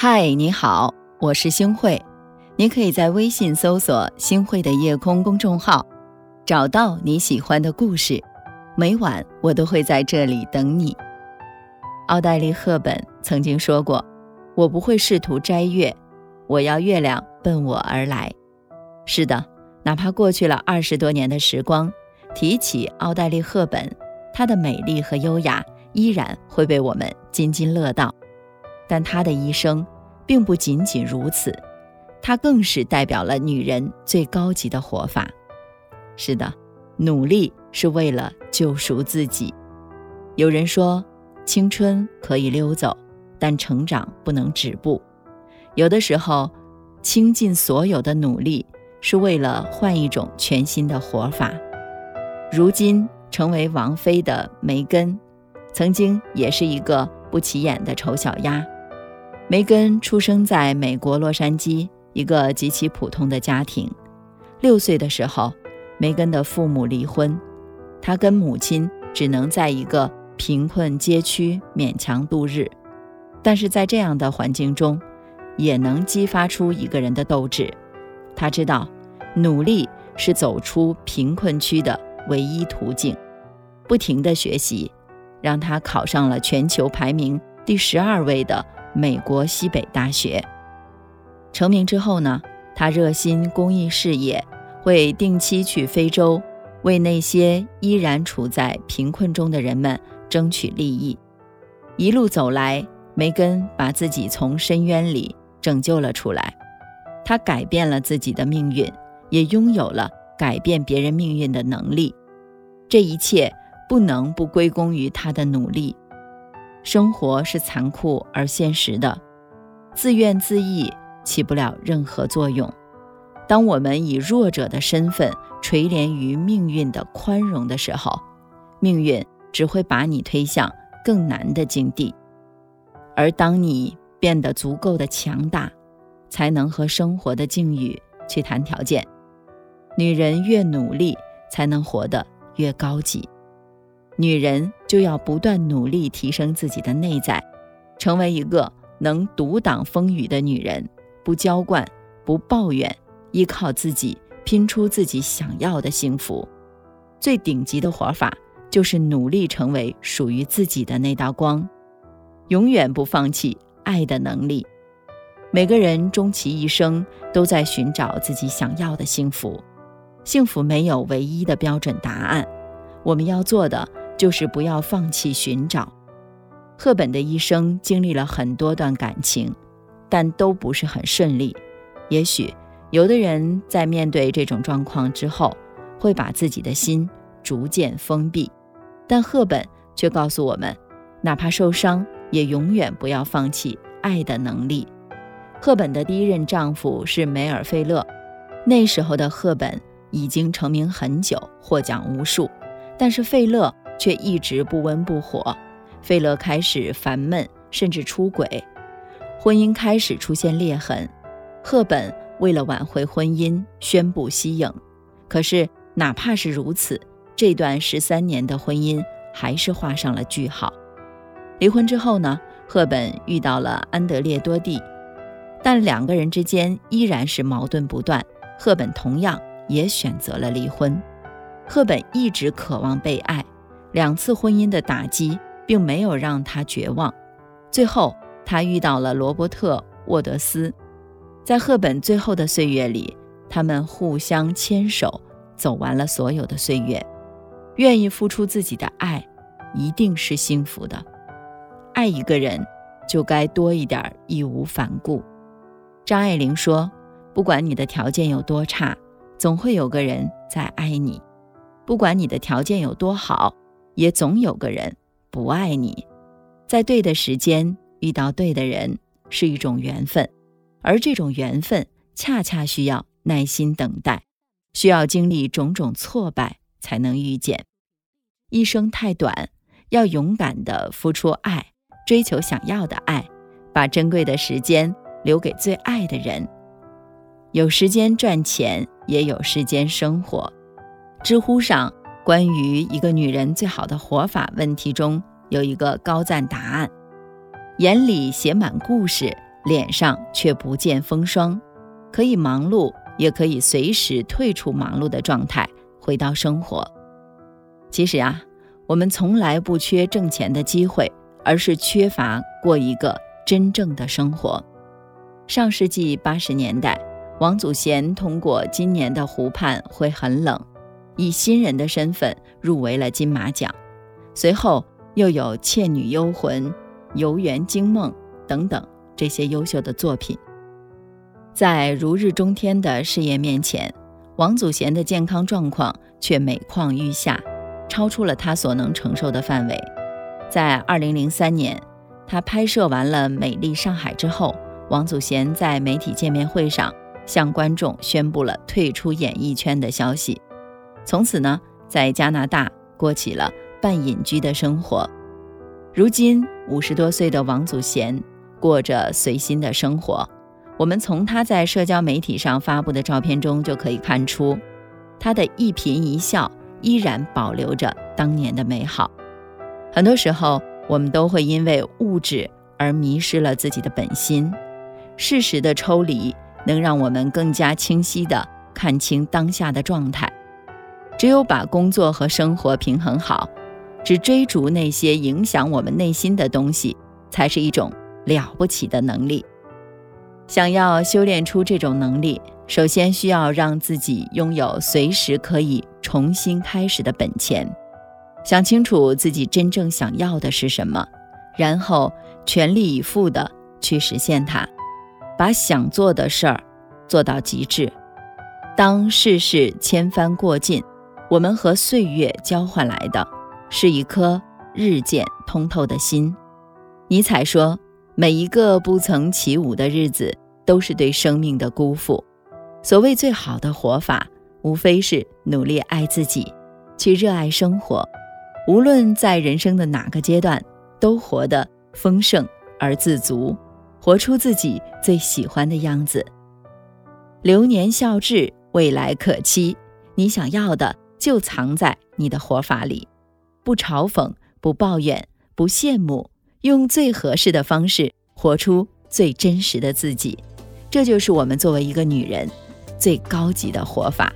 嗨，你好，我是星慧。你可以在微信搜索“星慧的夜空”公众号，找到你喜欢的故事。每晚我都会在这里等你。奥黛丽·赫本曾经说过：“我不会试图摘月，我要月亮奔我而来。”是的，哪怕过去了二十多年的时光，提起奥黛丽·赫本，她的美丽和优雅依然会被我们津津乐道。但她的一生并不仅仅如此，她更是代表了女人最高级的活法。是的，努力是为了救赎自己。有人说，青春可以溜走，但成长不能止步。有的时候，倾尽所有的努力是为了换一种全新的活法。如今成为王妃的梅根，曾经也是一个不起眼的丑小鸭。梅根出生在美国洛杉矶一个极其普通的家庭。六岁的时候，梅根的父母离婚，她跟母亲只能在一个贫困街区勉强度日。但是在这样的环境中，也能激发出一个人的斗志。他知道，努力是走出贫困区的唯一途径。不停的学习，让他考上了全球排名第十二位的。美国西北大学成名之后呢，他热心公益事业，会定期去非洲，为那些依然处在贫困中的人们争取利益。一路走来，梅根把自己从深渊里拯救了出来。他改变了自己的命运，也拥有了改变别人命运的能力。这一切不能不归功于他的努力。生活是残酷而现实的，自怨自艾起不了任何作用。当我们以弱者的身份垂怜于命运的宽容的时候，命运只会把你推向更难的境地。而当你变得足够的强大，才能和生活的境遇去谈条件。女人越努力，才能活得越高级。女人就要不断努力提升自己的内在，成为一个能独挡风雨的女人，不娇惯，不抱怨，依靠自己拼出自己想要的幸福。最顶级的活法就是努力成为属于自己的那道光，永远不放弃爱的能力。每个人终其一生都在寻找自己想要的幸福，幸福没有唯一的标准答案，我们要做的。就是不要放弃寻找。赫本的一生经历了很多段感情，但都不是很顺利。也许有的人在面对这种状况之后，会把自己的心逐渐封闭，但赫本却告诉我们，哪怕受伤，也永远不要放弃爱的能力。赫本的第一任丈夫是梅尔费勒，那时候的赫本已经成名很久，获奖无数，但是费勒。却一直不温不火，费勒开始烦闷，甚至出轨，婚姻开始出现裂痕。赫本为了挽回婚姻，宣布息影。可是哪怕是如此，这段十三年的婚姻还是画上了句号。离婚之后呢，赫本遇到了安德烈多蒂，但两个人之间依然是矛盾不断。赫本同样也选择了离婚。赫本一直渴望被爱。两次婚姻的打击并没有让他绝望，最后他遇到了罗伯特·沃德斯，在赫本最后的岁月里，他们互相牵手走完了所有的岁月。愿意付出自己的爱，一定是幸福的。爱一个人，就该多一点义无反顾。张爱玲说：“不管你的条件有多差，总会有个人在爱你；不管你的条件有多好。”也总有个人不爱你，在对的时间遇到对的人是一种缘分，而这种缘分恰恰需要耐心等待，需要经历种种挫败才能遇见。一生太短，要勇敢地付出爱，追求想要的爱，把珍贵的时间留给最爱的人。有时间赚钱，也有时间生活。知乎上。关于一个女人最好的活法问题中有一个高赞答案：眼里写满故事，脸上却不见风霜，可以忙碌，也可以随时退出忙碌的状态，回到生活。其实啊，我们从来不缺挣钱的机会，而是缺乏过一个真正的生活。上世纪八十年代，王祖贤通过今年的湖畔会很冷，以新人的身份入围了金马奖。随后又有《倩女幽魂》《游园惊梦》等等这些优秀的作品。在如日中天的事业面前，王祖贤的健康状况却每况愈下。超出了他所能承受的范围。在二零零三年，他拍摄完了《美丽上海》之后，王祖贤在媒体见面会上向观众宣布了退出演艺圈的消息。从此呢，在加拿大过起了半隐居的生活。如今五十多岁的王祖贤过着随心的生活。我们从他在社交媒体上发布的照片中就可以看出，他的一颦一笑。依然保留着当年的美好。很多时候，我们都会因为物质而迷失了自己的本心。适时的抽离，能让我们更加清晰地看清当下的状态。只有把工作和生活平衡好，只追逐那些影响我们内心的东西，才是一种了不起的能力。想要修炼出这种能力，首先需要让自己拥有随时可以。重新开始的本钱，想清楚自己真正想要的是什么，然后全力以赴的去实现它，把想做的事儿做到极致。当世事千帆过尽，我们和岁月交换来的是一颗日渐通透的心。尼采说：“每一个不曾起舞的日子，都是对生命的辜负。”所谓最好的活法。无非是努力爱自己，去热爱生活，无论在人生的哪个阶段，都活得丰盛而自足，活出自己最喜欢的样子。流年笑至，未来可期。你想要的就藏在你的活法里，不嘲讽，不抱怨，不羡慕，用最合适的方式活出最真实的自己。这就是我们作为一个女人最高级的活法。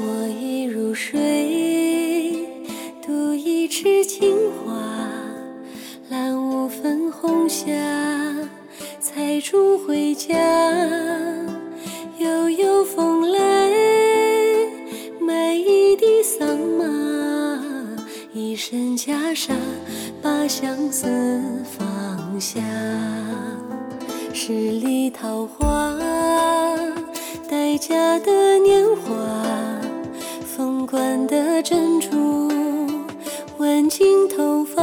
我一入水，渡一池青花，蓝雾粉红霞，采竹回家。悠悠风来，袈裟，把相思放下。十里桃花，待嫁的年华。凤冠的珍珠，挽进头发，